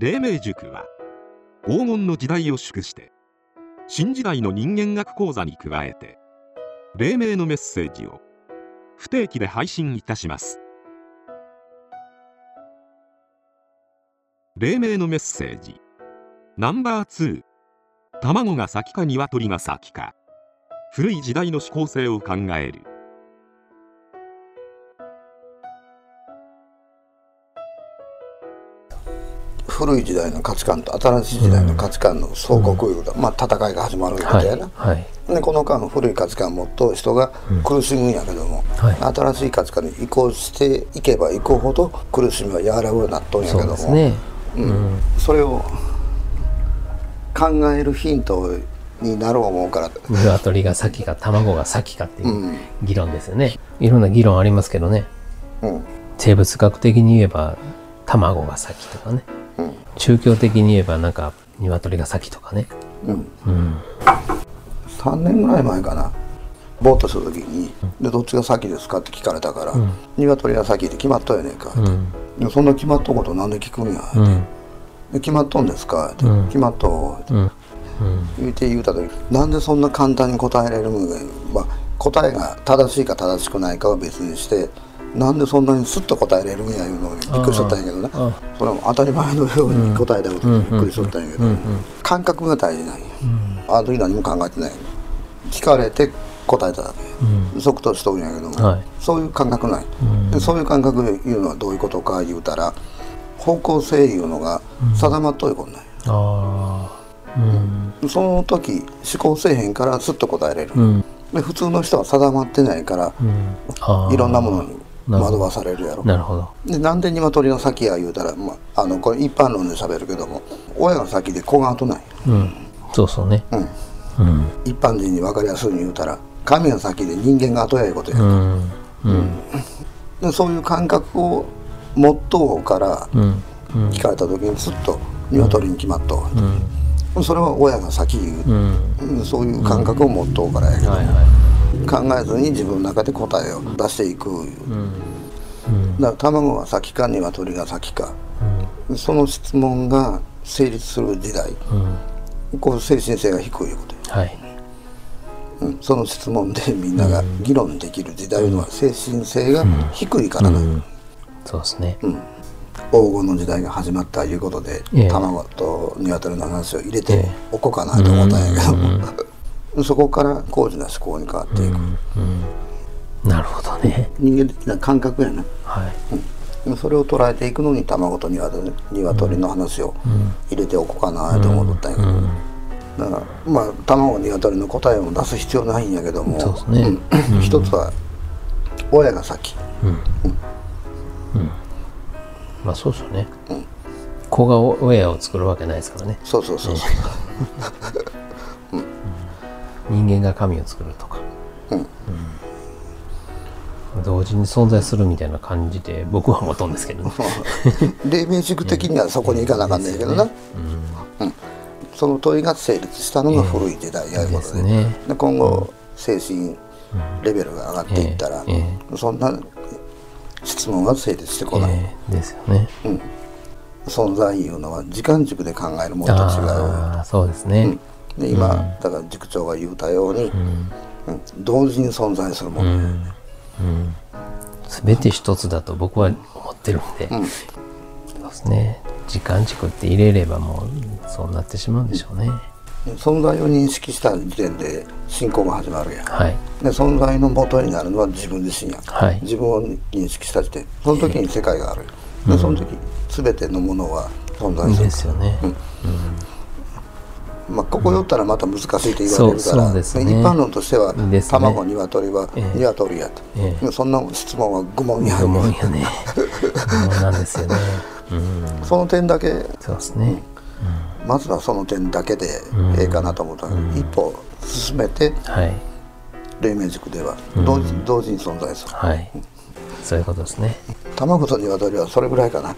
黎明塾は黄金の時代を祝して新時代の人間学講座に加えて黎明のメッセージを不定期で配信いたします。黎明のメッセージナンバー2卵が先か鶏が先か古い時代の思考性を考える。古い時代の価値観と新しい時代の価値観の相互空いうまあ、戦いが始まるみたいな、はい。はい。でこの間古い価値観を持っと人が苦しむんやけども、はい。新しい価値観に移行していけばいくほど苦しみは和らぐようになっとんやけそうどもですね。うん。それを考えるヒントになる思うから、鶏が先か卵が先かっていううん議論です。よねいろんな議論あります。けどねうん生物学的に言えば卵が先とかねうん宗教的に言えばなんか鶏が先とかね。うん、うん。3年ぐらい前かな。ボートする時に「でどっちが先ですか?」って聞かれたからうん「鶏が先って決まっとんやねんか」うん。でそんな決まっとうことなんで聞くんや」うん。で決まっとんですか?」って。うん。決まっとう」って。言うて言うた時なんでそんな簡単に答えられるのか、まあ、答えが正しいか正しくないかは別にしてなんでそんなにスッと答えられるんやいうのにびっくりしとったんやけどな。あそれも当たり前のように答えたことにびっくりしとったんやけど、うんうん。感覚が大事なんや、あの時何も考えてない聞かれて答えただけ、即答しとるんやけども、はい。そういう感覚ない、ん。でそういう感覚いうのはどういうことか言うたら方向性いうのが定まっとることない、うん。その時思考せえへんからスッと答えれる、うん。で普通の人は定まってないから、うん。いろんなものに惑わされるやろ。なるほど。でなんで鶏が先や言うたら、まあ、あのこれ一般論で喋るけども親が先で子が後なんや、うん。そうそうね。うん、うん。一般人に分かりやすいに言うたら神が先で人間が後やいうことや、うん。うん。でそういう感覚を持っとうから聞かれた時にすっと鶏に決まっと。う、うん。それは親が先言う、うん。うん。そういう感覚を持っとうからやけど、はいは考えずに自分の中で答えを出していく、いうん。うん。だから卵が先か鶏が先か。その質問が成立する時代。うん。こう精神性が低いこと。や、はい。うん、その質問でみんなが議論できる時代のは精神性が低いからな、うん。そうですね。黄金の時代が始まったいうことで、ええ。卵と鶏の話を入れてええ。おこうかなと思ったんやけど。も、そこから高次な思考に変わっていく、なるほどね。人間的な感覚やな。はい。それを捉えていくのに卵と鶏鶏の話を入れておこうかなと思ったんやけど、だからまあ卵鶏の答えを出す必要ないんやけども。そうですね。うん。一つは親が先。まあそうですよね。子が親を作るわけないですからね。そうそうそうそう、人間が神を作るとか。うん。うん同時に存在するみたいな感じで僕は思っとんですけどね。黎明塾的にはそこに行かなあかんねんけどな、うん。その問いが成立したのが古い時代やいうでことで,、すね。で今後精神レベルが上がっていったら、えそんな質問が成立してこない、ええですよね。存在いうのは時間軸で考えるものと違う。そうですねで今、だから塾長が言うたように、うん。同時に存在するもの、全て一つだと僕は思ってるんで、そうですね。時間軸って入れればもうそうなってしまうんでしょうね、存在を認識した時点で信仰が始まるやん。はい。で存在の元になるのは自分自身や。ん、はい。自分を認識した時点その時に世界がある、でその時全てのものは存在する。ですよね、まあ、ここ寄ったらまた難しいと言われるから、そうですね。一般論としては、ね。卵鶏はええ。鶏やと、えそんな質問は愚問や疑問やね。なんですよね。うん。その点だけ。そうですね。まずはその点だけでええかなと思った。ら、一歩進めてはい。黎明塾では同時,、同時に存在す。るはい。そういうことですね。卵と鶏はそれぐらいかな。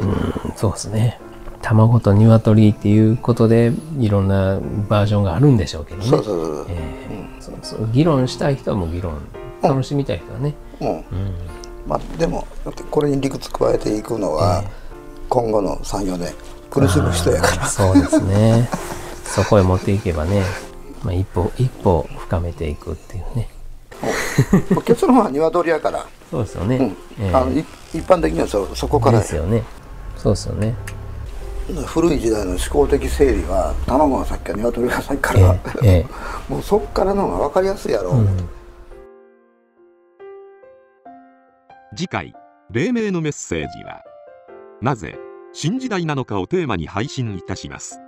うんそうですね卵と鶏っていうことでいろんなバージョンがあるんでしょうけどね。そうそうそう、ええ。そうそう。議論したい人はもう議論楽しみたい人はね、うん。まあでもこれに理屈加えていくのは、今後の34年苦しむ人やから。そうですね。そこへ持っていけばね、まあ、一歩一歩深めていくっていうね。結論は鶏やから、そうですよね、うん。ええ。あのい一般的にはそそこからや。ですよね。そうですよね古い時代の思考的整理は卵が先か鶏が先かえら、ええ。もうそっからの方が分かりやすいやろ、えうん。次回黎明のメッセージはなぜ新時代なのかをテーマに配信いたします